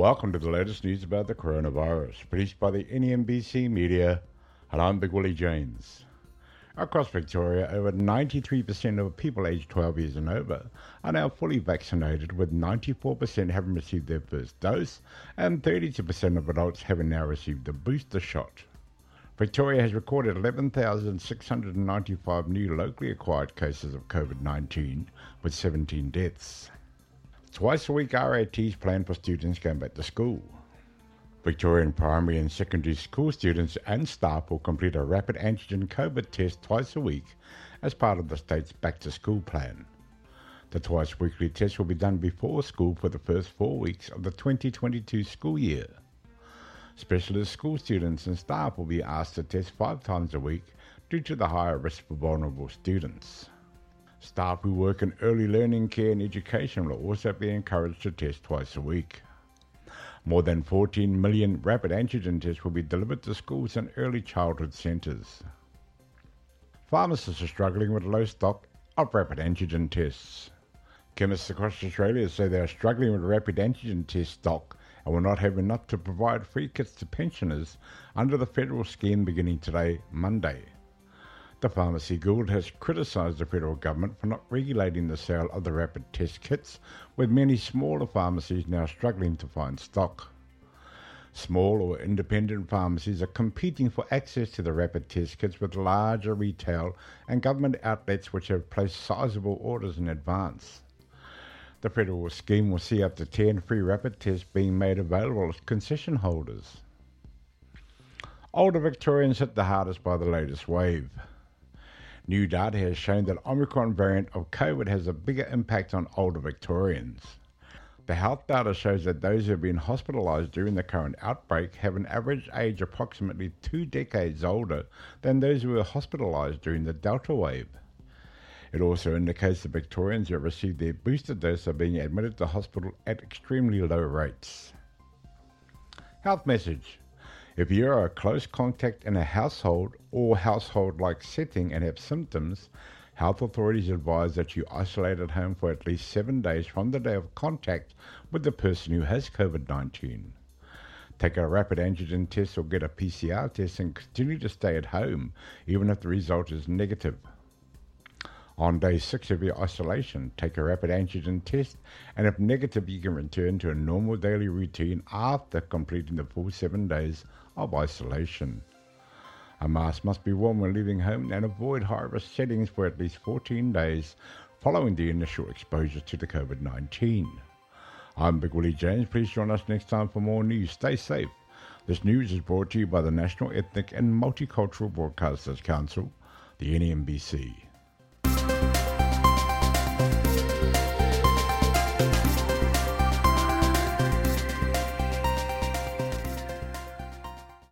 Welcome to the latest news about the coronavirus, produced by the NEMBC Media, and I'm Big Willie James. Across Victoria, over 93% of people aged 12 years and over are now fully vaccinated, with 94% having received their first dose and 32% of adults having now received the booster shot. Victoria has recorded 11,695 new locally acquired cases of COVID 19, with 17 deaths. Twice a week RATs planned for students going back to school. Victorian primary and secondary school students and staff will complete a rapid antigen COVID test twice a week as part of the state's back to school plan. The twice weekly test will be done before school for the first four weeks of the 2022 school year. Specialist school students and staff will be asked to test five times a week due to the higher risk for vulnerable students. Staff who work in early learning care and education will also be encouraged to test twice a week. More than 14 million rapid antigen tests will be delivered to schools and early childhood centres. Pharmacists are struggling with low stock of rapid antigen tests. Chemists across Australia say they are struggling with rapid antigen test stock and will not have enough to provide free kits to pensioners under the federal scheme beginning today, Monday. The Pharmacy Guild has criticised the federal government for not regulating the sale of the rapid test kits, with many smaller pharmacies now struggling to find stock. Small or independent pharmacies are competing for access to the rapid test kits with larger retail and government outlets which have placed sizable orders in advance. The federal scheme will see up to 10 free rapid tests being made available to concession holders. Older Victorians hit the hardest by the latest wave. New data has shown that Omicron variant of COVID has a bigger impact on older Victorians. The health data shows that those who have been hospitalised during the current outbreak have an average age approximately two decades older than those who were hospitalised during the Delta wave. It also indicates that Victorians who have received their booster dose are being admitted to hospital at extremely low rates. Health message if you are a close contact in a household or household like setting and have symptoms, health authorities advise that you isolate at home for at least seven days from the day of contact with the person who has COVID 19. Take a rapid antigen test or get a PCR test and continue to stay at home even if the result is negative. On day six of your isolation, take a rapid antigen test, and if negative, you can return to a normal daily routine after completing the full seven days of isolation. A mask must be worn when leaving home and avoid high risk settings for at least 14 days following the initial exposure to the COVID 19. I'm Big Willie James. Please join us next time for more news. Stay safe. This news is brought to you by the National Ethnic and Multicultural Broadcasters Council, the NEMBC.